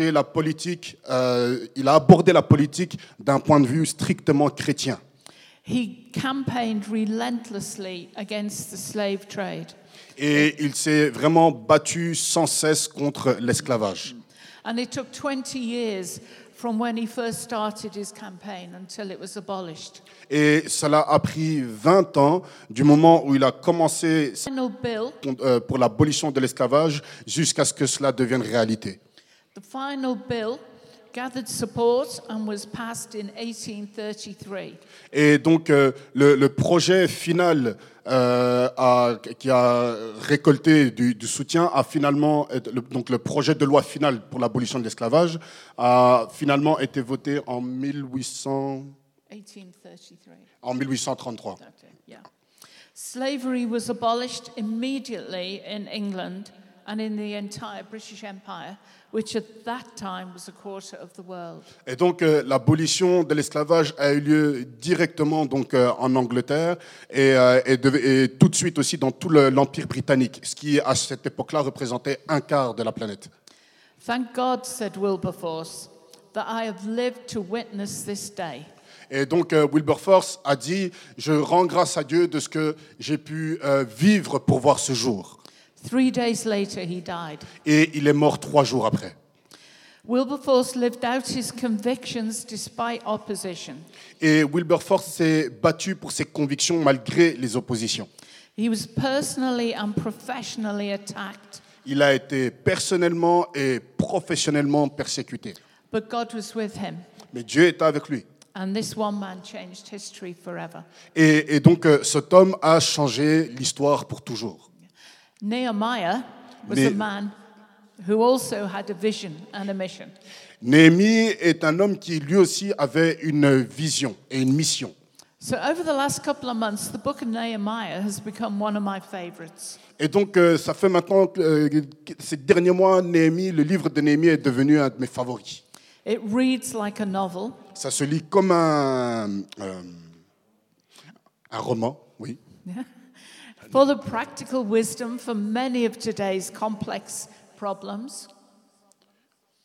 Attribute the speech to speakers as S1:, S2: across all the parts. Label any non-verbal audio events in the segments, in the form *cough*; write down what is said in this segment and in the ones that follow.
S1: la politique, euh, il a abordé la politique d'un point de vue strictement chrétien.
S2: He campaigned relentlessly against the slave trade.
S1: Et il s'est vraiment battu sans cesse contre l'esclavage.
S2: And it took 20 years from when he first started his campaign until it was abolished.
S1: Et cela a pris 20 ans du moment où il a commencé sa-
S2: Final bill,
S1: euh, pour l'abolition de l'esclavage jusqu'à ce que cela devienne réalité.
S2: The final bill gathered support and was passed in 1833.
S1: Et donc euh, le, le projet final euh, a- qui a récolté du, du soutien a finalement, le, donc le projet de loi final pour l'abolition de l'esclavage a finalement été voté en, 1800
S2: 1833.
S1: en 1833.
S2: Okay, yeah. Slavery was abolished immediately in England and in the entire British Empire, which at that time was a quarter of the world.
S1: Et donc euh, l'abolition de l'esclavage a eu lieu directement donc euh, en Angleterre et, euh, et de- et tout de suite aussi dans tout le- l'empire britannique, ce qui à cette époque-là représentait un quart de la planète.
S2: Thank God, said Wilberforce, that I have lived to witness this day.
S1: Et donc Wilberforce a dit je rends grâce à Dieu de ce que j'ai pu vivre pour voir ce jour.
S2: Three days later, he died.
S1: Et il est mort trois jours après.
S2: Wilberforce lived out his convictions despite opposition.
S1: Et Wilberforce s'est battu pour ses convictions malgré les oppositions.
S2: He was personally and professionally attacked,
S1: Il a été personnellement et professionnellement persécuté.
S2: but God was with him.
S1: Mais Dieu était avec lui.
S2: And this one man changed history forever.
S1: Et, et donc euh, cet homme a changé l'histoire pour toujours.
S2: Nehemiah was a man who also had a vision and a mission.
S1: Néhémie est un homme qui lui aussi avait une vision et une mission.
S2: So, over the last couple of months, the book of Nehemiah has become one of my favorites.
S1: Et donc euh, ça fait maintenant euh, ces derniers mois, Néhémie, le livre de Néhémie est devenu un de mes favoris.
S2: It reads like a novel,
S1: Ça se lit comme un, euh, un roman, oui. *laughs*
S2: full of practical wisdom for many of today's complex problems.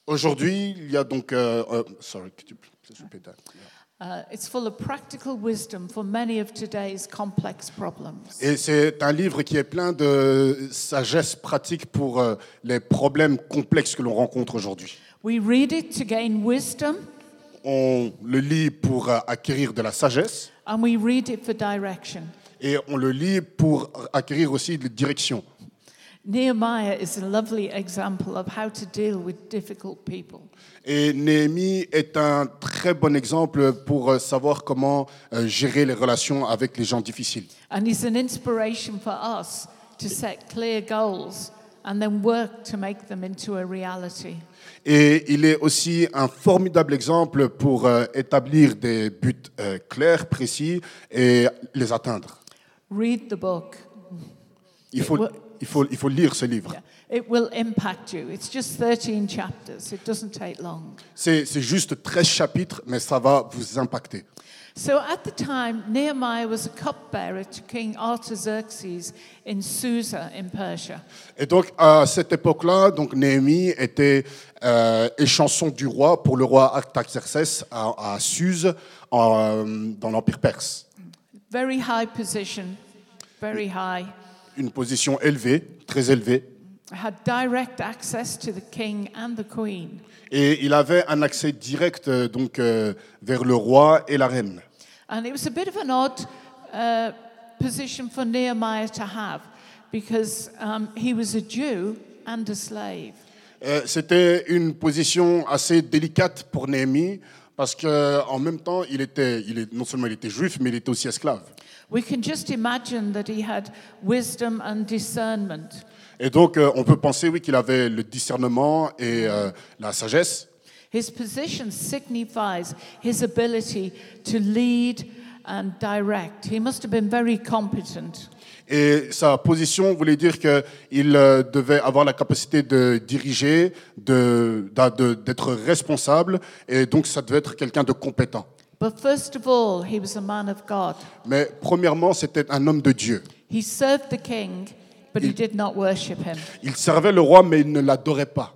S1: Aujourd'hui, il y a donc... euh, euh, sorry, could you please repeat that?
S2: Uh, it's full of practical wisdom for many of today's complex problems.
S1: Et c'est un livre qui est plein de sagesse pratique pour euh, les problèmes complexes que l'on rencontre aujourd'hui.
S2: We read it to gain wisdom,
S1: On le lit pour acquérir de la sagesse
S2: and we read it for direction.
S1: Et on le lit pour acquérir aussi de direction.
S2: Nehemiah is a lovely example of how to deal with difficult people.
S1: Et Néhémie est un très bon exemple pour euh, savoir comment euh, gérer les relations avec les gens difficiles.
S2: And he's an inspiration for us to set clear goals and then work to make them into a reality.
S1: Et il est aussi un formidable exemple pour euh, établir des buts euh, clairs, précis et les atteindre.
S2: Read the book.
S1: Il faut, il faut, il faut lire ce livre.
S2: It will impact you. It's just 13 chapters. It doesn't take long.
S1: C'est c'est juste 13 chapitres, mais ça va vous impacter.
S2: So at the time, Nehemiah was a cupbearer to King Artaxerxes in Susa in Persia.
S1: Et donc, à cette époque-là, donc Néhémie était euh, échanson du roi pour le roi Artaxerxès à, à Suse, en, euh, dans l'Empire perse.
S2: Very high position, very high.
S1: Une position élevée, très élevée.
S2: Had direct access to the king and the queen.
S1: Et il avait un accès direct euh, donc, euh, vers le roi et la reine.
S2: And it was a bit of an odd uh, position for Nehemiah to have because um, he was a Jew and a slave.
S1: Euh, C'était une position assez délicate pour Néhémie parce qu'en même temps, il était, il est, non seulement il était juif, mais il était aussi esclave.
S2: We can just imagine that he had wisdom and discernment.
S1: Et donc, euh, on peut penser, oui, qu'il avait le discernement et euh, la sagesse.
S2: His position signifies his ability to lead and direct. He must have been very competent.
S1: Et sa position voulait dire qu'il euh, devait avoir la capacité de diriger, de- d'a- de- d'être responsable, et donc ça devait être quelqu'un de compétent.
S2: But first of all, he was a man of God.
S1: Mais premièrement, c'était un homme de Dieu.
S2: He served the king, but he did not worship him.
S1: Il servait le roi, mais il ne l'adorait pas.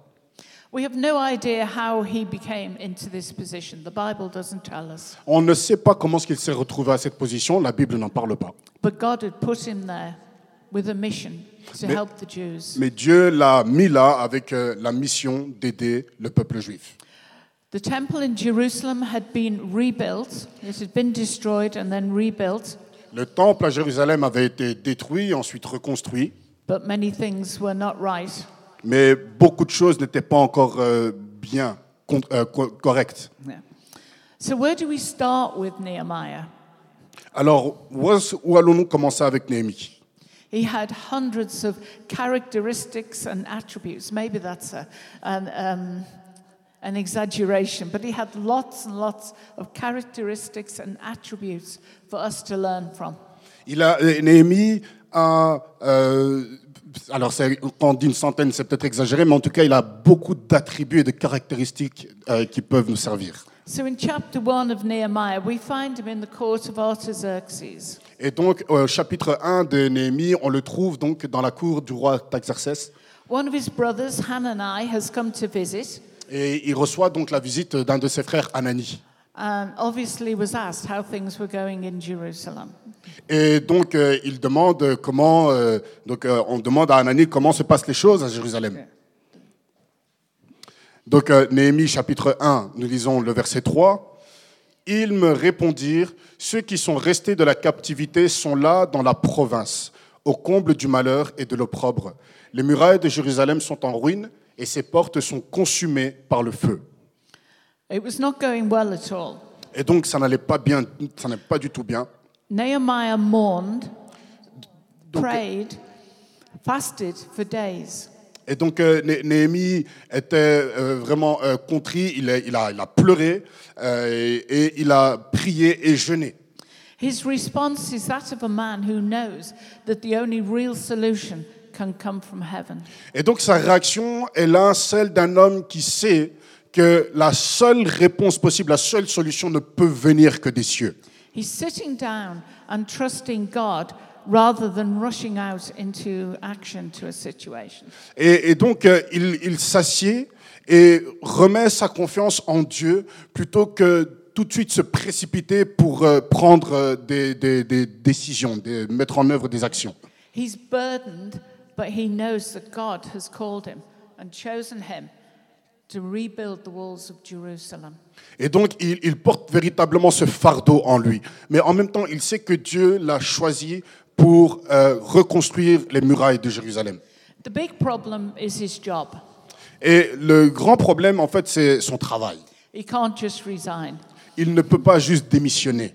S2: We have no idea how he became into this position. The Bible doesn't tell us.
S1: On ne sait pas comment est-ce qu'il s'est retrouvé à cette position, la Bible n'en parle pas.
S2: But God had put him there with a mission to
S1: Mais-
S2: help the Jews.
S1: Mais Dieu l'a mis là avec euh, la mission d'aider le peuple juif.
S2: The temple in Jerusalem had been rebuilt. It had been destroyed and then rebuilt,
S1: Le temple à Jérusalem avait été détruit, ensuite reconstruit,
S2: but many things were not right.
S1: mais beaucoup de choses n'étaient pas encore euh, bien, con- euh, co- correctes.
S2: Yeah. So, where do we start with Nehemiah?
S1: Alors, où, est-ce- où allons-nous commencer avec Néhémie?
S2: He had hundreds of characteristics and attributes. Maybe that's a, an, um, an exaggeration, but he had lots and lots of characteristics and attributes for us to learn from.
S1: Il a, euh, Néhémie a, euh, alors c'est- quand on dit une centaine, c'est peut-être exagéré, mais en tout cas, il a beaucoup d'attributs et de caractéristiques euh, qui peuvent nous servir.
S2: So, in chapter 1 of Nehemiah, we find him in the court of Artaxerxes.
S1: Et donc, au chapitre 1 de Néhémie, on le trouve donc dans la cour du roi Taxerxès.
S2: One of his brothers, Hanani, has come to visit
S1: Et il reçoit donc la visite d'un de ses frères, Anani.
S2: and obviously was asked how things were going in Jerusalem.
S1: Et donc, euh, il demande comment, euh, donc, euh, on demande à Anani comment se passent les choses à Jérusalem. Donc, Néhémie chapitre 1, nous lisons le verset 3. Ils me répondirent, ceux qui sont restés de la captivité sont là dans la province, au comble du malheur et de l'opprobre. Les murailles de Jérusalem sont en ruine et ses portes sont consumées par le feu.
S2: It was not going well at all.
S1: Et donc, ça n'allait pas bien, ça n'est pas du tout bien.
S2: Nehemiah mourned,
S1: Donc-
S2: prayed, fasted for days.
S1: Et donc euh, Né- Néhémie était euh, vraiment euh, contrit, il a, il a, il a pleuré et, et il a prié et jeûné.
S2: His response is that of a man who knows that the only real solution can come from heaven.
S1: Et donc sa réaction est là, celle d'un homme qui sait que la seule réponse possible, la seule solution ne peut venir que des cieux.
S2: He's sitting down and trusting God rather than rushing out into action to a situation.
S1: Et, et donc euh, il, il s'assied et remet sa confiance en Dieu plutôt que tout de suite se précipiter pour euh, prendre euh, des, des- des décisions, des- mettre en œuvre des actions.
S2: He's burdened, but he knows that God has called him and chosen him to rebuild the walls of Jerusalem.
S1: Et donc, il, il porte véritablement ce fardeau en lui. Mais en même temps, il sait que Dieu l'a choisi pour euh, reconstruire les murailles de Jérusalem.
S2: The big problem is his job.
S1: Et le grand problème, en fait, c'est son travail.
S2: He can't just resign.
S1: Il ne peut pas juste démissionner.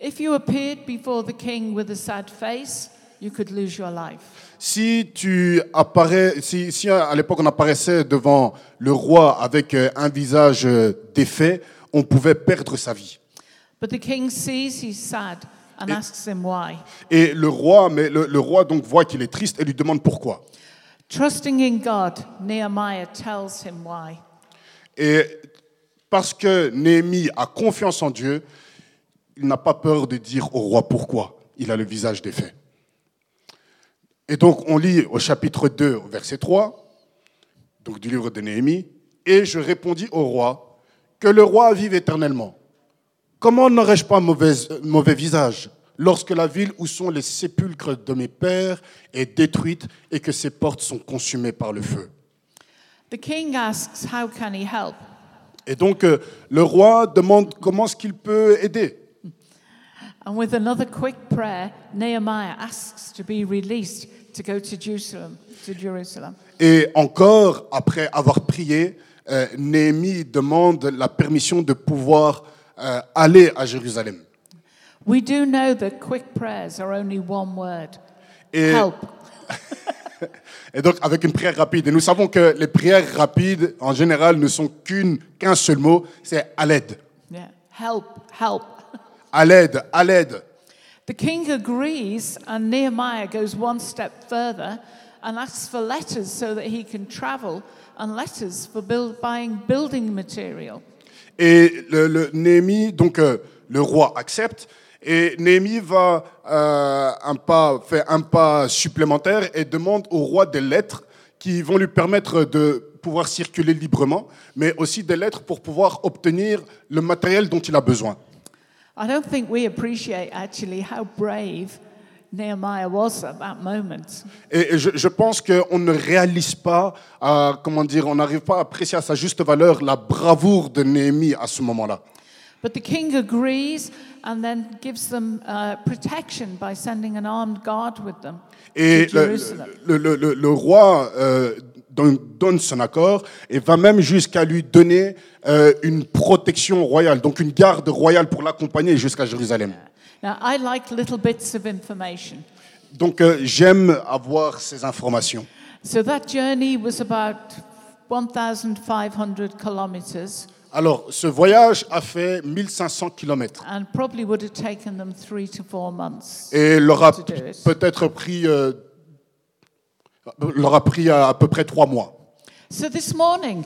S2: If you appeared before the king with a sad face, you could lose your life.
S1: Si tu apparais, si, si à l'époque on apparaissait devant le roi avec euh, un visage euh, défait, on pouvait perdre sa vie.
S2: But the king sees he's sad and asks him why.
S1: Et le roi, mais le, le roi donc voit qu'il est triste et lui demande pourquoi.
S2: Trusting in God, Nehemiah tells him why.
S1: Et parce que Néhémie a confiance en Dieu, il n'a pas peur de dire au roi pourquoi. Il a le visage défait. Et donc on lit au chapitre 2, au verset 3, donc du livre de Néhémie, et je répondis au roi, que le roi vive éternellement. Comment n'aurais-je pas mauvaise- mauvais visage lorsque la ville où sont les sépulcres de mes pères est détruite et que ses portes sont consumées par le feu
S2: The king asks, How can he help?
S1: Et donc, euh, le roi demande comment est-ce qu'il peut aider.
S2: And with another quick prayer, Nehemiah asks to be released to go to Jerusalem. To Jerusalem.
S1: Et encore, après avoir prié, euh, Néhémie demande la permission de pouvoir euh, aller à Jérusalem.
S2: We do know that quick prayers are only one word
S1: Et,
S2: help. *laughs*
S1: et donc, avec une prière rapide. Et nous savons que les prières rapides, en général, ne sont qu'une, qu'un seul mot, c'est à l'aide.
S2: Yeah. Help, help.
S1: À l'aide, à l'aide.
S2: The king agrees, and Nehemiah goes one step further and asks for letters so that he can travel and letters for build, buying building material.
S1: Et le, le- Néhémie, donc euh, le roi accepte, et Néhémie va euh, un pas, fait un pas supplémentaire et demande au roi des lettres qui vont lui permettre de pouvoir circuler librement, mais aussi des lettres pour pouvoir obtenir le matériel dont il a besoin.
S2: I don't think we appreciate actually how brave Nehemiah was at that moment.
S1: Et je, je pense qu'on ne réalise pas, à, comment dire, on n'arrive pas à apprécier à sa juste valeur la bravoure de Néhémie à ce moment-là.
S2: But the king agrees and then gives them uh, protection by sending an armed guard with them
S1: Et
S2: to
S1: le,
S2: Jerusalem.
S1: le- le- le- le roi euh, donne, son accord et va même jusqu'à lui donner euh, une protection royale, donc une garde royale pour l'accompagner jusqu'à Jérusalem.
S2: Now, I like little bits of information.
S1: Donc euh, j'aime avoir ces informations.
S2: So that journey was about 1,500 kilometers
S1: Alors ce voyage a fait 1500 kilomètres
S2: and probably would have taken them three to four months.
S1: et leur a peut-être pris, euh, leur a pris à, à peu près trois mois.
S2: So this morning,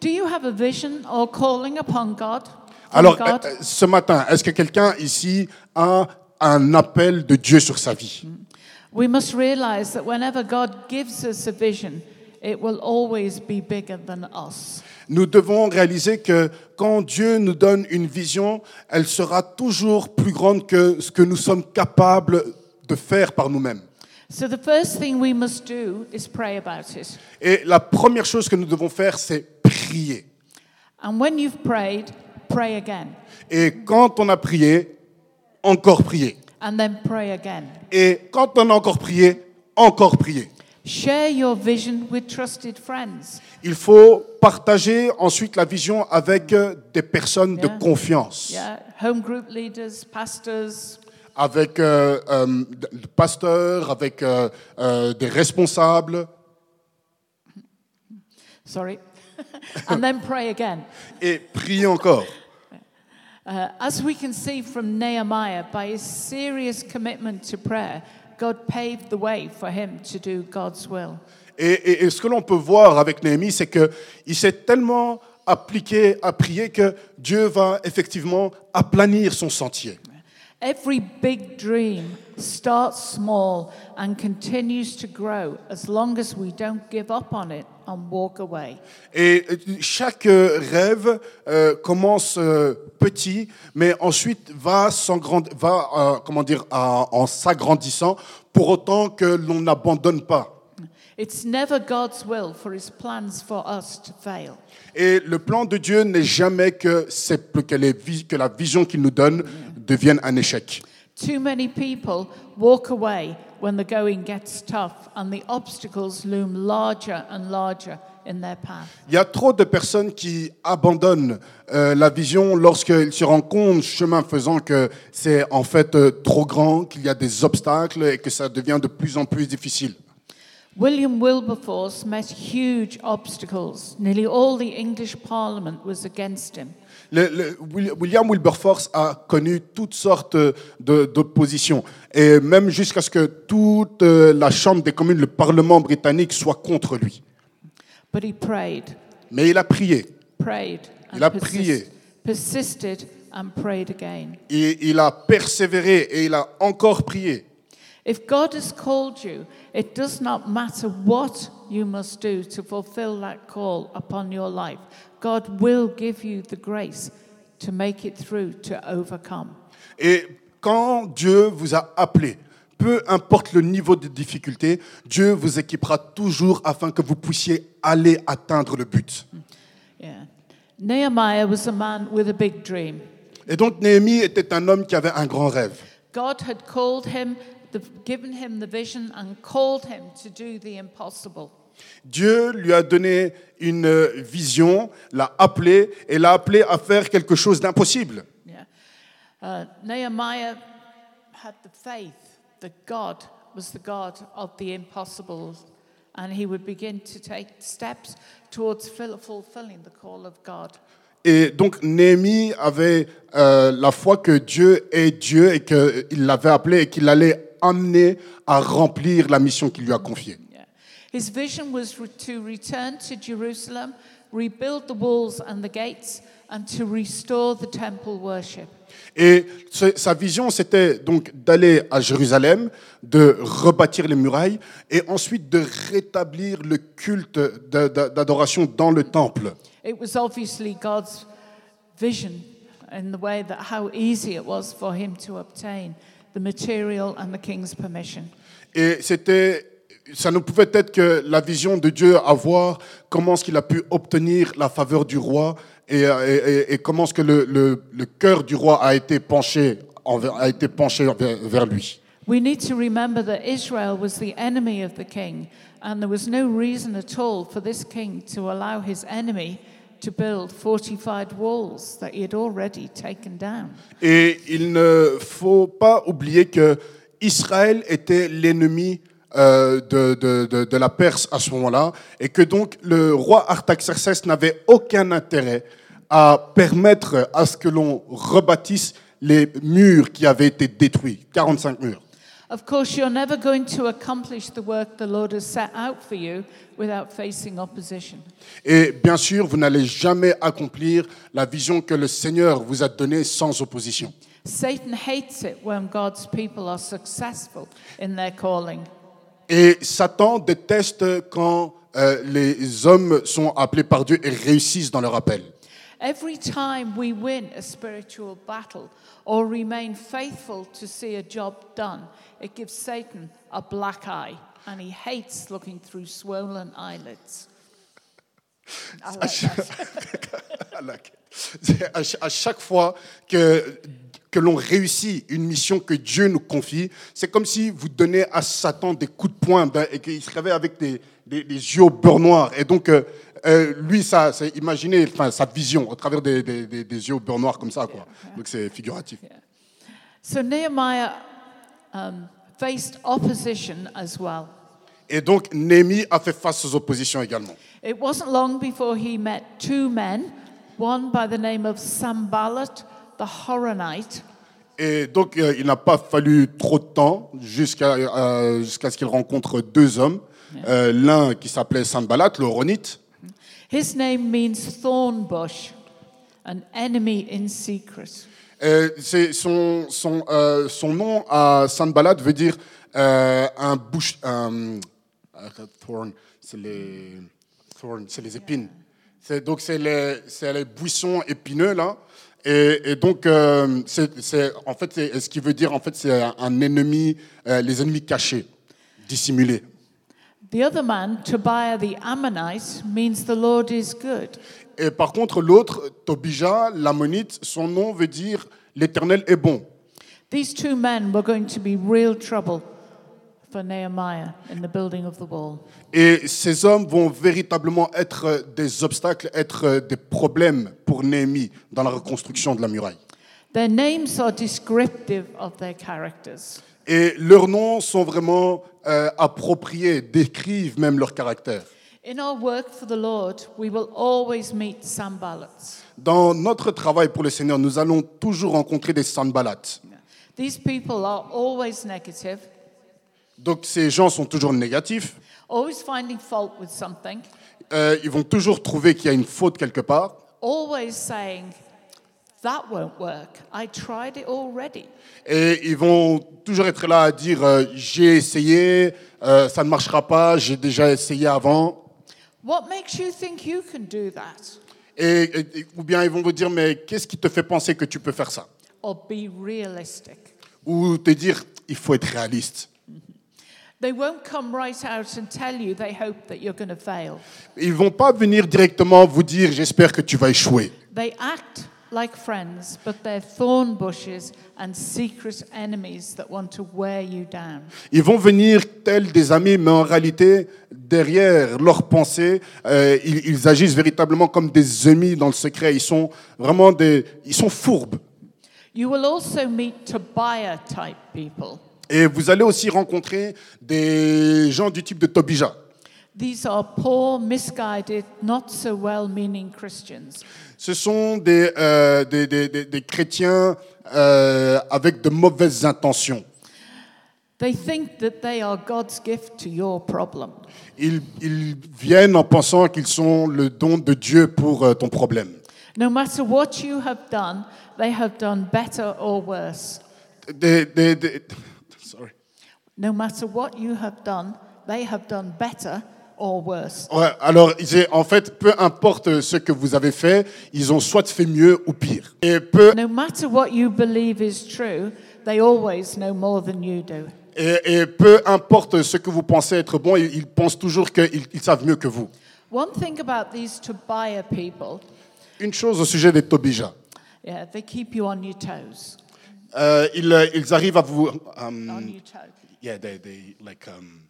S2: do you have a vision or calling upon God? From
S1: Alors
S2: God?
S1: euh, ce matin, est-ce que quelqu'un ici a un appel de Dieu sur sa vie?
S2: We must realize that whenever God gives us a vision, it will always be bigger than us.
S1: Nous devons réaliser que quand Dieu nous donne une vision, elle sera toujours plus grande que ce que nous sommes capables de faire par nous-mêmes.
S2: So the first thing we must do is pray about it.
S1: Et la première chose que nous devons faire, c'est prier.
S2: And when you've prayed, pray again.
S1: Et quand on a prié, encore prier.
S2: And then pray again.
S1: Et quand on a encore prié, encore prier.
S2: Share your vision with trusted friends.
S1: Il faut partager ensuite la vision avec des personnes de
S2: Yeah.
S1: confiance,
S2: Yeah, home group leaders, pastors,
S1: avec euh, euh, le pasteur, avec euh, euh, des responsables,
S2: sorry, *laughs* and then pray again.
S1: et prier encore.
S2: Uh, as we can see from Nehemiah, by his serious commitment to prayer, God paved the way for him to do God's will.
S1: Et, et- et ce que l'on peut voir avec Néhémie, c'est qu'il s'est tellement appliqué à prier que Dieu va effectivement aplanir son sentier.
S2: Every big dream starts small and continues to grow as long as we don't give up on it and walk away.
S1: Et euh, chaque euh, rêve euh, commence euh, petit, mais ensuite va, s'engrand- va euh, comment dire, à- en s'agrandissant, pour autant que l'on n'abandonne pas.
S2: It's never God's will for his plans for us to fail.
S1: Et le plan de Dieu n'est jamais que, c'est- que, les vis- que la vision qu'il nous donne devienne un échec.
S2: Too many people walk away when the going gets tough and the obstacles loom larger and larger in their path.
S1: Il y a trop de personnes qui abandonnent euh, la vision lorsqu'ils se rendent compte, chemin faisant, que c'est en fait euh, trop grand, qu'il y a des obstacles et que ça devient de plus en plus difficile.
S2: William Wilberforce met huge obstacles. Nearly all the English Parliament was against him.
S1: Le- le- Will- William Wilberforce a connu toutes sortes d'oppositions, et même jusqu'à ce que toute euh, la Chambre des communes, le Parlement britannique, soit contre lui.
S2: But he prayed,
S1: Mais il a prié,
S2: prayed,
S1: Il a prié.
S2: persisted and prayed again.
S1: et il a persévéré, et il a encore prié.
S2: If God has called you, it does not matter what you must do to fulfill that call upon your life. God will give you the grace to make it through, to overcome.
S1: Et quand Dieu vous a appelé, peu importe le niveau de difficulté, Dieu vous équipera toujours afin que vous puissiez aller atteindre le but.
S2: Yeah. Nehemiah was a man with a big dream.
S1: Et donc Néhémie était un homme qui avait un grand rêve.
S2: God had called him, the, given him the vision, and called him to do the impossible.
S1: Dieu lui a donné une vision, l'a appelé et l'a appelé à faire quelque chose d'impossible.
S2: Yeah. Uh, Nehemiah had the faith that God was the God of the impossibles, and he would begin to take steps towards fill- fulfilling the call of God.
S1: Et donc Néhémie avait euh, la foi que Dieu est Dieu et qu'il l'avait appelé et qu'il allait amener à remplir la mission qu'il lui a confiée.
S2: His vision was to return to Jerusalem rebuild the walls and the gates, and to restore the temple worship.
S1: Et sa vision, c'était donc d'aller à Jérusalem, de rebâtir les murailles et ensuite de rétablir le culte d'adoration dans le temple.
S2: It was obviously God's vision in the way that how easy it was for him to obtain the material and the king's permission.
S1: Et c'était, ça ne pouvait être que la vision de Dieu à voir comment est-ce qu'il a pu obtenir la faveur du roi et, et- et- comment est-ce que le, le- le cœur du roi a été penché, a été penché vers, vers lui.
S2: We need to remember that Israel was the enemy of the king, and there was no reason at all for this king to allow his enemy to build fortified walls that he had already taken down.
S1: Et il ne faut pas oublier que Israël était l'ennemi euh, de, de- de- de la Perse à ce moment-là, et que donc le roi Artaxerxès n'avait aucun intérêt à permettre à ce que l'on rebâtisse les murs qui avaient été détruits, 45 murs.
S2: Of course, you're never going to accomplish the work the Lord has set out for you without facing opposition.
S1: Et bien sûr, vous n'allez jamais accomplir la vision que le Seigneur vous a donnée sans opposition.
S2: Satan hates it when God's people are successful in their calling.
S1: Et Satan déteste quand euh, les hommes sont appelés par Dieu et réussissent dans leur appel.
S2: Every time we win a spiritual battle or remain faithful to see a job done, it gives Satan a black eye and he hates looking through swollen eyelids. I like that. *laughs*
S1: C'est à ch- à chaque fois que, que l'on réussit une mission que Dieu nous confie, c'est comme si vous donnez à Satan des coups de poing ben, et qu'il se réveille avec des, des- des yeux au beurre noir. Et donc, euh, euh, lui, ça, c'est imaginer enfin, sa vision au travers des, des- des- des yeux au beurre noir comme ça. Quoi. Donc, c'est figuratif.
S2: So Nehemiah um, faced opposition as well.
S1: Et donc, Néhémie a fait face aux oppositions également.
S2: It wasn't long before he met two men, one by the name of Sambalat the Horonite,
S1: Et donc, euh, il n'a pas fallu trop de temps jusqu'à euh, jusqu'à ce qu'il rencontre deux hommes. Euh, L'un qui s'appelait Sanballat, le Horonite,
S2: His name means thorn bush, an enemy in secret.
S1: Euh, son, son, euh, son nom à Sanballat veut dire euh, un bouche. Un, euh, thorn, c'est les, c'est les épines. C'est, donc, c'est les, c'est les buissons épineux, là. Et, et donc, euh, c'est, c'est- en fait, c'est- ce qui veut dire, en fait, c'est un, ennemi, les ennemis cachés, dissimulés.
S2: The other man, Tobiah the Ammonite, means the Lord is good.
S1: Et par contre, l'autre, Tobija, l'ammonite, son nom veut dire l'éternel est bon.
S2: These two men were going to be real trouble for Nehemiah in the building of the wall.
S1: Et ces hommes vont véritablement être des obstacles, être des problèmes pour Néhémie dans la reconstruction de la muraille.
S2: Their names are descriptive of their characters.
S1: Et leurs noms sont vraiment euh, appropriés, décrivent même leur caractère.
S2: In our work for the Lord, we will always meet Sanballats.
S1: Dans notre travail pour le Seigneur, nous allons toujours rencontrer des sanbalates.
S2: These people are always negative,
S1: Donc ces gens sont toujours négatifs,
S2: always finding fault with something,
S1: Euh, ils vont toujours trouver qu'il y a une faute quelque part,
S2: always saying, That won't work. I tried it already.
S1: et ils vont toujours être là à dire euh, j'ai essayé, euh, ça ne marchera pas, j'ai déjà essayé avant.
S2: What makes you think you can do that?
S1: Et, et- et- ou bien ils vont vous dire, mais qu'est-ce qui te fait penser que tu peux faire ça?
S2: Or be realistic.
S1: Ou te dire, il faut être réaliste.
S2: They won't come right out and tell you they hope that you're going to fail.
S1: Ils vont pas venir directement vous dire, j'espère que tu vas échouer.
S2: They act like friends, but they're thorn bushes and secret enemies that want to wear you down.
S1: Ils vont venir tels des amis, mais en réalité, derrière leurs pensées, euh, ils, ils agissent véritablement comme des ennemis dans le secret. Ils sont vraiment des, ils sont fourbes.
S2: You will also meet Tobiah type people.
S1: Et vous allez aussi rencontrer des gens du type de Tobija.
S2: These are poor, misguided, not so well meaning Christians.
S1: Ce sont des, euh, des, des- des- des chrétiens euh, avec de mauvaises intentions.
S2: They think that they are God's gift to your problem.
S1: Ils, ils viennent en pensant qu'ils sont le don de Dieu pour euh, ton problème.
S2: No matter what you have done, they have done better or worse.
S1: Des- des- des- sorry.
S2: No matter what you have done, they have done better or worse.
S1: Ouais, alors, en fait, peu importe ce que vous avez fait, ils ont soit fait mieux ou pire. Et peu,
S2: No matter what you believe is true, they always know more than you do.
S1: et, et peu importe ce que vous pensez être bon, ils, ils pensent toujours qu'ils ils savent mieux que vous.
S2: One thing about these Tobiah people,
S1: Une chose au sujet des Tobija.
S2: yeah, they keep you on your toes.
S1: Euh, ils, ils arrivent à vous. um,
S2: On your toes.
S1: yeah, they, they, like, um,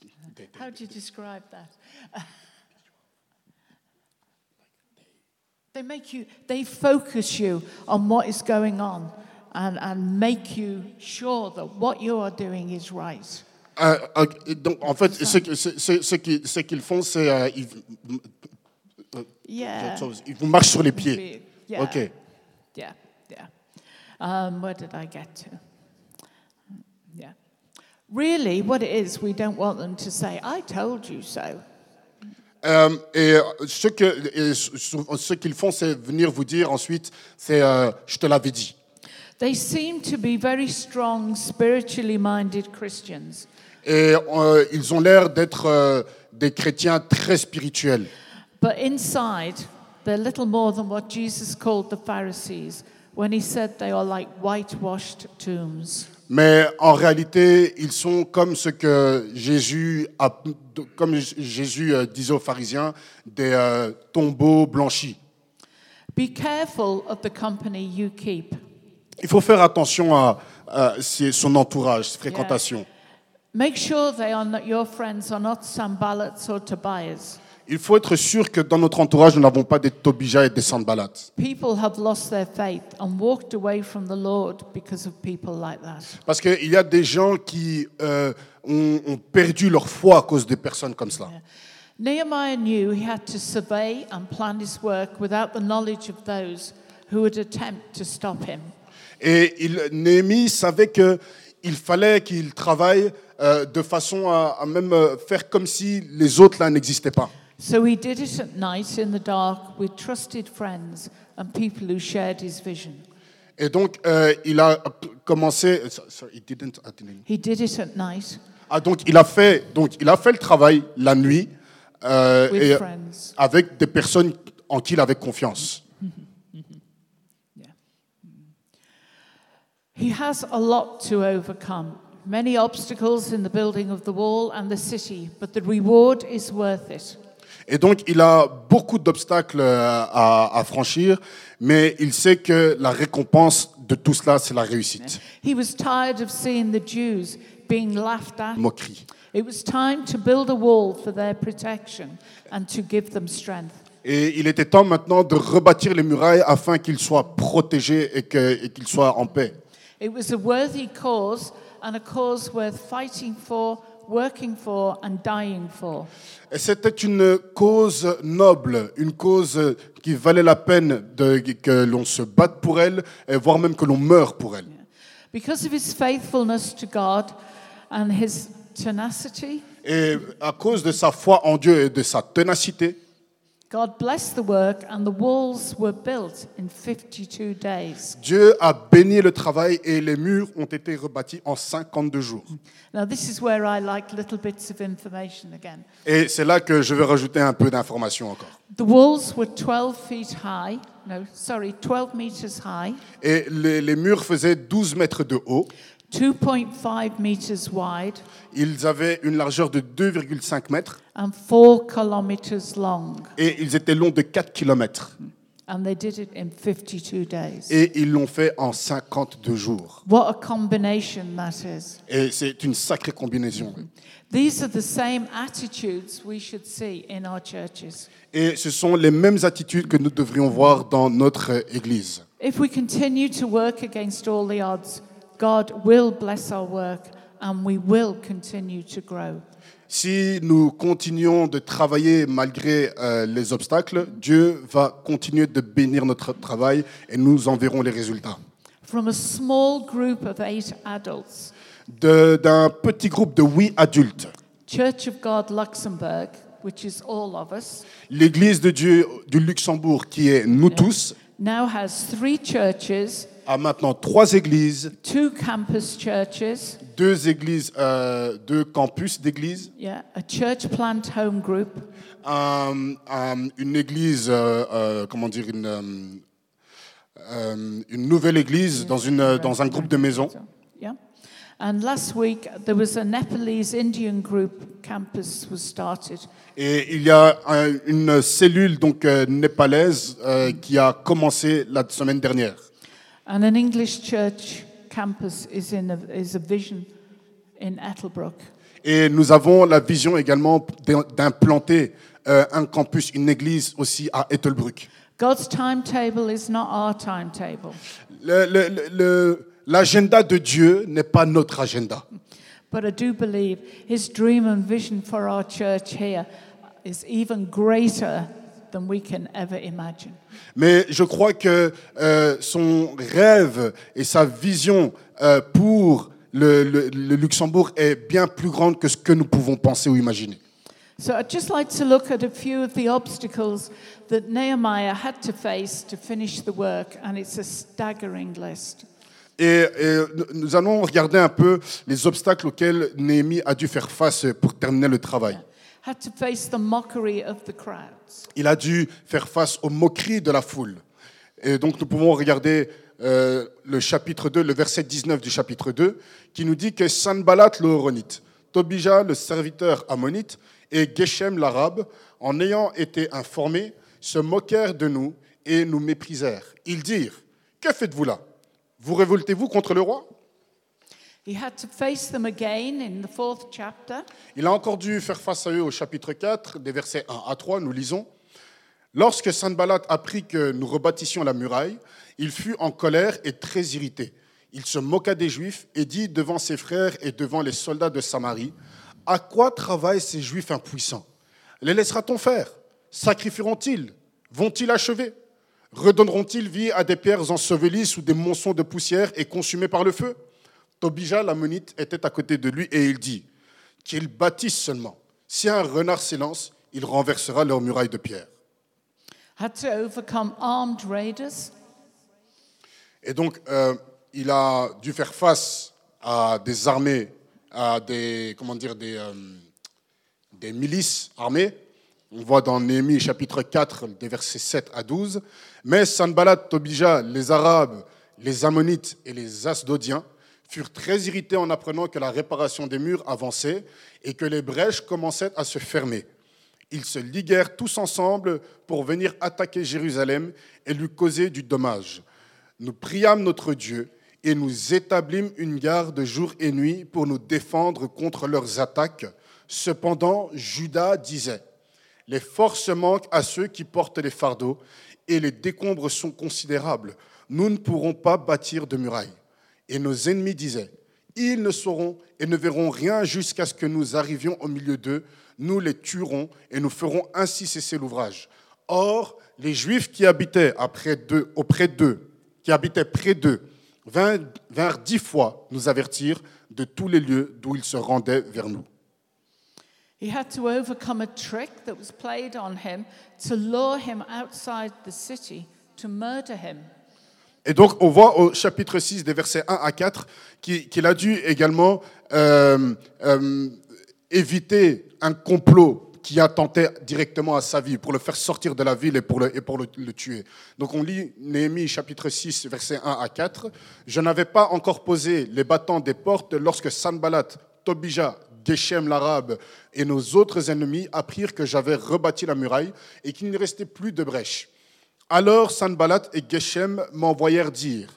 S1: they- they-
S2: How do you describe that? they make you, they focus you on what is going on and, and make you sure that what you are doing is right.
S1: Euh, euh, donc, en fait, ce, que- ce- ce- ce qu'ils ce qu'ils font, c'est euh, ils,
S2: Yeah.
S1: ils vous marchent sur les pieds.
S2: Yeah.
S1: Ok.
S2: Yeah, yeah. Um, where did I get to? Yeah. Really, what it is, we don't want them to say, I told you so.
S1: Euh, et euh, ce ce ce qu'ils font, c'est venir vous dire ensuite, c'est euh, je te l'avais dit.
S2: They seem to be very strong, spiritually minded Christians.
S1: Et euh, ils ont l'air d'être euh, des chrétiens très spirituels.
S2: But inside, they're little more than what Jesus called the Pharisees when he said they are like whitewashed tombs.
S1: Mais en réalité, ils sont comme ce que Jésus, a, comme Jésus euh, disait aux pharisiens, des euh, tombeaux blanchis.
S2: Be careful of the company you keep.
S1: Il faut faire attention à, à son entourage, ses fréquentations.
S2: Make sure they are not, your friends are not Sambalats or Tobias.
S1: Il faut être sûr que dans notre entourage, nous n'avons pas des Tobija et des Sanballat.
S2: People have lost their faith and walked away from the Lord because of people like that.
S1: Parce qu'il y a des gens qui euh, ont, ont perdu leur foi à cause des personnes comme cela.
S2: Nehemiah knew he had to survey and plan his work without the knowledge of those who would attempt to stop him.
S1: Et il, Néhémie savait qu'il fallait qu'il travaille euh, de façon à, à même euh, faire comme si les autres là n'existaient pas.
S2: So he did it at night in the dark with trusted friends and people who shared his vision.
S1: Et donc, euh, il a commencé. Sorry, he didn't- I didn't-
S2: He did it at night
S1: Ah, donc, il a fait, donc, il a fait le travail la nuit euh,
S2: with
S1: et
S2: friends.
S1: avec des personnes en qui il avait confiance. *laughs*
S2: He has a lot to overcome. Many obstacles in the building of the wall and the city, but the reward is worth it.
S1: Et donc, il a beaucoup d'obstacles euh, à, à franchir, mais il sait que la récompense de tout cela, c'est la réussite.
S2: He was tired of seeing the Jews being laughed at.
S1: Moquerie.
S2: It was time to build a wall for their protection and to give them strength.
S1: Et il était temps maintenant de rebâtir les murailles afin qu'ils soient protégés et qu'ils soient en paix.
S2: It was a worthy cause and a cause worth fighting for, working for, and dying for.
S1: Et c'était une cause noble, une cause qui valait la peine de, que l'on se batte pour elle, et voire même que l'on meure pour elle.
S2: Because of his faithfulness to God and his tenacity,
S1: Et à cause de sa foi en Dieu et de sa ténacité,
S2: God blessed the work and the walls were built in 52 days.
S1: Dieu a béni le travail et les murs ont été rebâtis en 52 jours.
S2: Now, this is where I like little bits of information again.
S1: Et c'est là que je vais rajouter un peu d'informations encore.
S2: The walls were 12 feet high, no, sorry, 12 meters high,
S1: Et les, les murs faisaient 12 mètres de haut.
S2: 2.5 meters wide,
S1: Ils avaient une largeur de 2,5 mètres
S2: and 4 kilometers long.
S1: et ils étaient longs de 4 kilomètres.
S2: And they did it in 52 days.
S1: Et ils l'ont fait en 52 jours.
S2: What a combination that is.
S1: Et c'est une sacrée combinaison.
S2: These are the same attitudes we should see in our churches.
S1: Et ce sont les mêmes attitudes que nous devrions voir dans notre Église.
S2: If we continue to work against all the odds, God will bless our work and we will continue to grow.
S1: Si nous continuons de travailler malgré euh, les obstacles, Dieu va continuer de bénir notre travail et nous en verrons les résultats.
S2: From a small group of eight adults,
S1: de- d'un petit groupe de huit adultes.
S2: Church of God Luxembourg, which is all of us,
S1: L'Église de Dieu du Luxembourg, qui est nous tous,
S2: now has three churches,
S1: a maintenant trois églises,
S2: two campus churches,
S1: deux églises, euh, deux campus d'églises,
S2: yeah, a church plant home group,
S1: un- un- une église, euh, euh, comment dire, une, euh, euh, une nouvelle église dans, une, dans un groupe de maisons.
S2: So, yeah. And last week there was a Nepalese Indian group campus was started.
S1: Et il y a un- une cellule donc euh, népalaise euh, qui a commencé la semaine dernière.
S2: And an English church campus is in a, is a vision in Ettelbruck.
S1: Et nous avons la vision également d'im- d'implanter euh, un campus, une église aussi à Ettelbruck.
S2: God's timetable is not our timetable,
S1: Le- le- le- le- L'agenda de Dieu n'est pas notre agenda.
S2: but I do believe his dream and vision for our church here is even greater than we can ever imagine.
S1: Mais je crois que euh, son rêve et sa vision euh, pour le, le- le Luxembourg est bien plus grande que ce que nous pouvons penser ou imaginer.
S2: So I'd just like to look at a few of the obstacles that Nehemiah had to face to finish the work, and it's a staggering list.
S1: Et, et nous allons regarder un peu les obstacles auxquels Néhémie a dû faire face pour terminer le travail.
S2: Had to face the mockery of the crowds.
S1: Il a dû faire face aux moqueries de la foule. Et donc nous pouvons regarder euh, le chapitre 2, le verset 19 du chapitre 2, qui nous dit que Sanballat le Horonite, Tobija le serviteur ammonite et Geshem l'arabe, en ayant été informés, se moquèrent de nous et nous méprisèrent. Ils dirent, que faites-vous là? Vous révoltez-vous contre le roi? Il a encore dû faire face à eux au chapitre 4, des versets 1 à 3, nous lisons. Lorsque Sanballat apprit que nous rebâtissions la muraille, il fut en colère et très irrité. Il se moqua des Juifs et dit devant ses frères et devant les soldats de Samarie, À quoi travaillent ces Juifs impuissants? Les laissera-t-on faire? Sacrifieront-ils? Vont-ils achever? Redonneront-ils vie à des pierres ensevelies sous des monceaux de poussière et consumées par le feu? Tobija l'ammonite était à côté de lui et il dit Qu'ils bâtissent seulement. Si un renard s'élance, il renversera leurs murailles de pierre.
S2: Had to overcome armed raiders.
S1: Et donc, euh, il a dû faire face à des armées, à des, comment dire, des, euh, des milices armées. On voit dans Néhémie chapitre 4, des versets 7 à 12. Mais Sanballat, Tobija, les Arabes, les Ammonites et les Asdodiens furent très irrités en apprenant que la réparation des murs avançait et que les brèches commençaient à se fermer. Ils se liguèrent tous ensemble pour venir attaquer Jérusalem et lui causer du dommage. Nous priâmes notre Dieu et nous établîmes une garde jour et nuit pour nous défendre contre leurs attaques. Cependant, Judas disait, les forces manquent à ceux qui portent les fardeaux et les décombres sont considérables. Nous ne pourrons pas bâtir de murailles. Et nos ennemis disaient, ils ne sauront et ne verront rien jusqu'à ce que nous arrivions au milieu d'eux. Nous les tuerons et nous ferons ainsi cesser l'ouvrage. Or, les Juifs qui habitaient auprès d'eux, qui habitaient près d'eux, vinrent, vinrent dix fois nous avertir de tous les lieux d'où ils se rendaient vers nous.
S2: He had to overcome a trick that was played on him to lure him outside the city to murder him.
S1: Et donc, on voit au chapitre 6, des versets 1 à 4, qu'il a dû également euh, euh, éviter un complot qui attentait directement à sa vie, pour le faire sortir de la ville et pour le tuer. Donc, on lit Néhémie chapitre 6, versets 1 à 4. Je n'avais pas encore posé les battants des portes lorsque Sanballat, Tobija, Geshem l'arabe et nos autres ennemis apprirent que j'avais rebâti la muraille et qu'il ne restait plus de brèche. Alors Sanballat et Geshem m'envoyèrent dire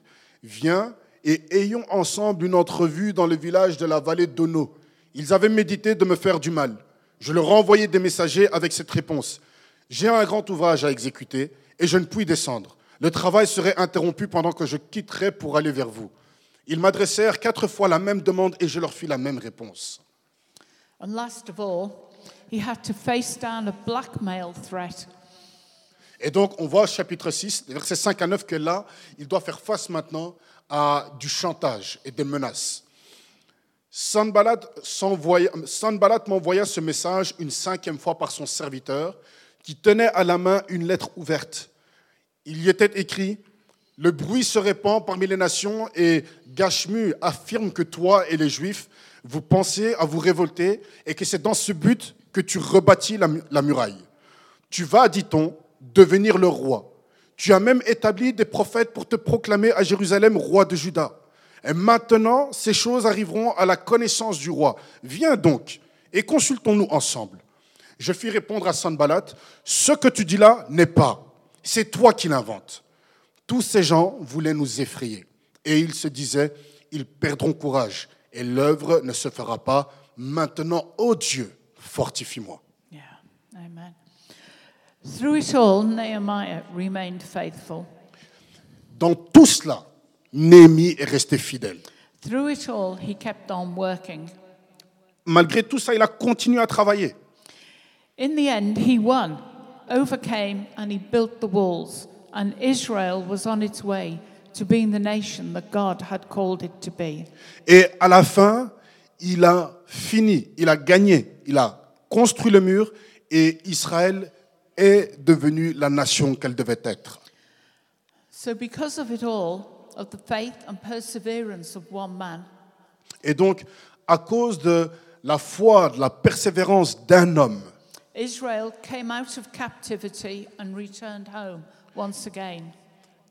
S1: Viens et ayons ensemble une entrevue dans le village de la vallée d'Ono. Ils avaient médité de me faire du mal. Je leur envoyai des messagers avec cette réponse J'ai un grand ouvrage à exécuter et je ne puis descendre. Le travail serait interrompu pendant que je quitterais pour aller vers vous. Ils m'adressèrent quatre fois la même demande et je leur fis la même réponse.
S2: And last of all, he had to face down a blackmail threat.
S1: Et donc, on voit au chapitre 6, des versets 5 à 9, que là, il doit faire face maintenant à du chantage et des menaces. Sanballat Sanballat m'envoya ce message une cinquième fois par son serviteur, qui tenait à la main une lettre ouverte. Il y était écrit Le bruit se répand parmi les nations et Gashmu affirme que toi et les Juifs, vous pensez à vous révolter et que c'est dans ce but que tu rebâtis la muraille. Tu vas, dit-on, devenir le roi. Tu as même établi des prophètes pour te proclamer à Jérusalem roi de Juda. Et maintenant, ces choses arriveront à la connaissance du roi. Viens donc et consultons-nous ensemble. Je fis répondre à Sanballat, ce que tu dis là n'est pas. C'est toi qui l'inventes. Tous ces gens voulaient nous effrayer. Et ils se disaient, ils perdront courage et l'œuvre ne se fera pas. Maintenant, ô Dieu, fortifie-moi.
S2: Through it all, Nehemiah remained faithful.
S1: Dans tout cela, Néhémie est resté fidèle.
S2: Through it all, he kept on working.
S1: Malgré tout ça, il a continué à travailler.
S2: In the end, he won, overcame, and he built the walls. And Israel was on its way to being the nation that God had called it to be.
S1: Et à la fin, il a fini, il a gagné, il a construit le mur et Israël est devenue la nation qu'elle devait être.
S2: So, because of it all, of the faith and perseverance of one man,
S1: Et donc, à cause de la foi, de la persévérance d'un homme,
S2: Israel came out of captivity and returned home once again.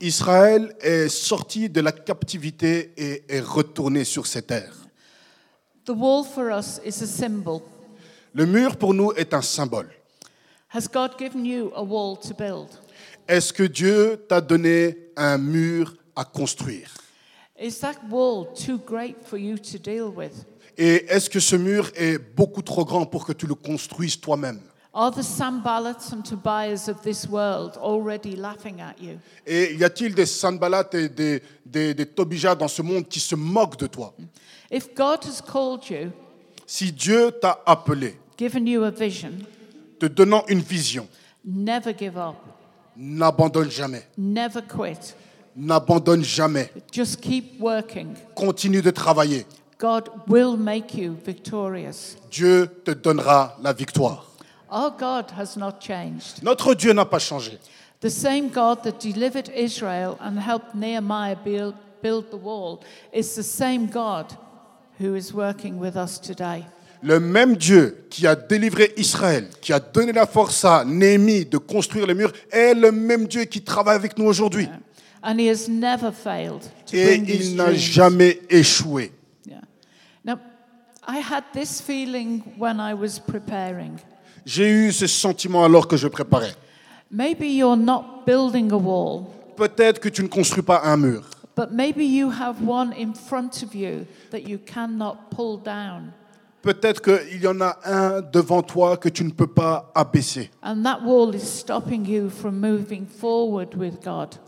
S1: Israël est sorti de la captivité et est retourné sur ses terres.
S2: The wall for us is a symbol.
S1: Le mur pour nous est un symbole.
S2: Has God given you a wall to build?
S1: Est-ce que Dieu t'a donné un mur à construire?
S2: Is that wall too great for you to deal with?
S1: Et est-ce que ce mur est beaucoup trop grand pour que tu le construises toi-même?
S2: Are the Sanballats and Tobias of this world already laughing at you?
S1: Et y a-t-il des Sanballat et des, des, des Tobija dans ce monde qui se moquent de toi?
S2: If God has called you,
S1: Si Dieu t'a appelé,
S2: given you a vision,
S1: te donnant une vision,
S2: never give up,
S1: n'abandonne jamais.
S2: never quit.
S1: N'abandonne jamais.
S2: Just keep working.
S1: Continue de travailler.
S2: God will make you victorious.
S1: Dieu te donnera la victoire.
S2: Our God has not changed.
S1: Notre Dieu n'a pas changé.
S2: The same God that delivered Israel and helped Nehemiah build, build the wall is the same God who is working with us today.
S1: Le même Dieu qui a délivré Israël, qui a donné la force à Néhémie de construire le mur, est le même Dieu qui travaille avec nous aujourd'hui.
S2: And he has never failed to
S1: Et
S2: bring
S1: il n'a jamais échoué.
S2: Yeah. Now, I had this feeling when I was preparing.
S1: J'ai eu ce sentiment alors que je préparais.
S2: Maybe you're not building a wall,
S1: Peut-être que tu ne construis pas un mur.
S2: but maybe you have one in front of you that you cannot pull down.
S1: Peut-être qu'il y en a un devant toi que tu ne peux pas abaisser.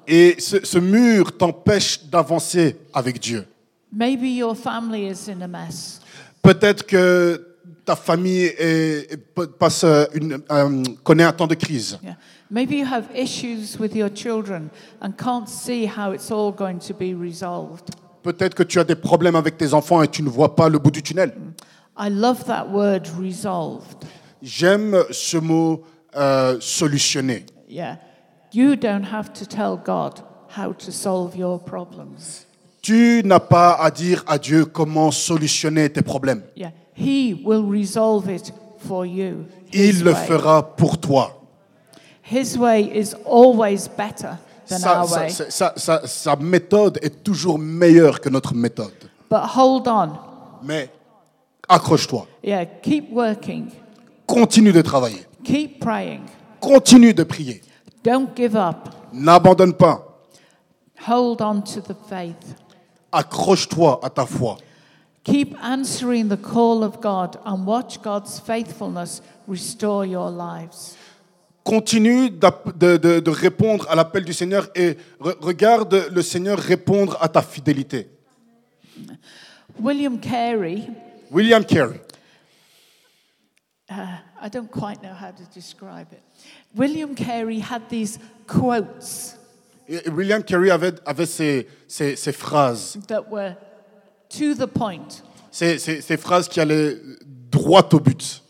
S1: Et ce, ce mur t'empêche d'avancer avec Dieu.
S2: Maybe your family is in a mess.
S1: Peut-être que ta famille est- est- passe une, euh, connaît un temps de crise.
S2: Yeah. Maybe you have issues with your children and can't see how it's all going to be resolved.
S1: Peut-être que tu as des problèmes avec tes enfants et tu ne vois pas le bout du tunnel.
S2: I love that word resolved.
S1: J'aime ce mot euh, solutionner.
S2: Yeah. You don't have to tell God how to solve your problems.
S1: Tu n'as pas à dire à Dieu comment solutionner tes problèmes.
S2: Yeah. He will resolve it for you.
S1: Il le
S2: way.
S1: fera pour toi.
S2: His way is always better than
S1: Sa,
S2: our way.
S1: sa- sa- sa- sa méthode est toujours meilleure que notre méthode.
S2: But hold on.
S1: Mais accroche-toi.
S2: Yeah. Keep working.
S1: Continue de travailler.
S2: Keep praying.
S1: Continue de prier.
S2: Don't give up.
S1: N'abandonne pas.
S2: Hold on to the faith.
S1: Accroche-toi à ta foi.
S2: Keep answering the call of God and watch God's faithfulness restore your lives.
S1: Continue de, de- de répondre à l'appel du Seigneur et re- regarde le Seigneur répondre à ta fidélité.
S2: William Carey,
S1: William Carey.
S2: Uh, I don't quite know how to describe it. William Carey had these quotes
S1: Et William Carey avait, avait ces, ces- ces phrases
S2: that were to the point.
S1: C'est c'est- ces phrases qui allaient droit au but.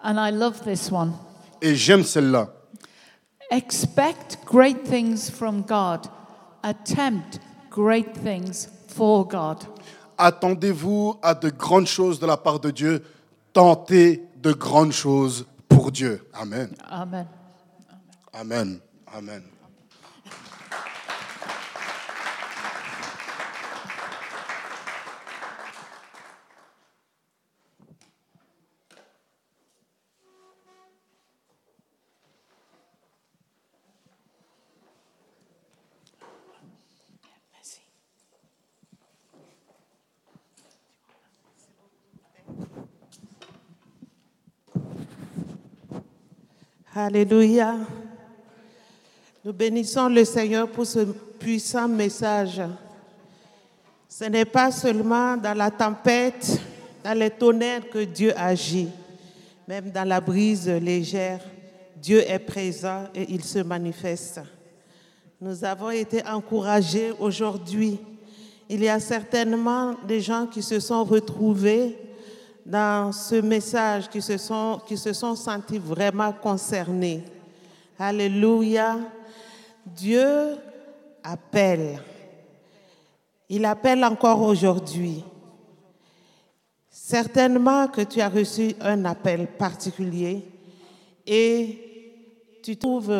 S2: And I love this one.
S1: Et j'aime celle-là.
S2: Expect great things from God. Attempt great things for God.
S1: Attendez-vous à de grandes choses de la part de Dieu. Tentez de grandes choses pour Dieu. Amen.
S2: Amen.
S1: Amen. Amen.
S3: Alléluia. Nous bénissons le Seigneur pour ce puissant message. Ce n'est pas seulement dans la tempête, dans les tonnerres que Dieu agit, même dans la brise légère, Dieu est présent et il se manifeste. Nous avons été encouragés aujourd'hui. Il y a certainement des gens qui se sont retrouvés dans ce message, qui se sont, qui se sont sentis vraiment concernés. Alléluia. Dieu appelle. Il appelle encore aujourd'hui. Certainement que tu as reçu un appel particulier et tu trouves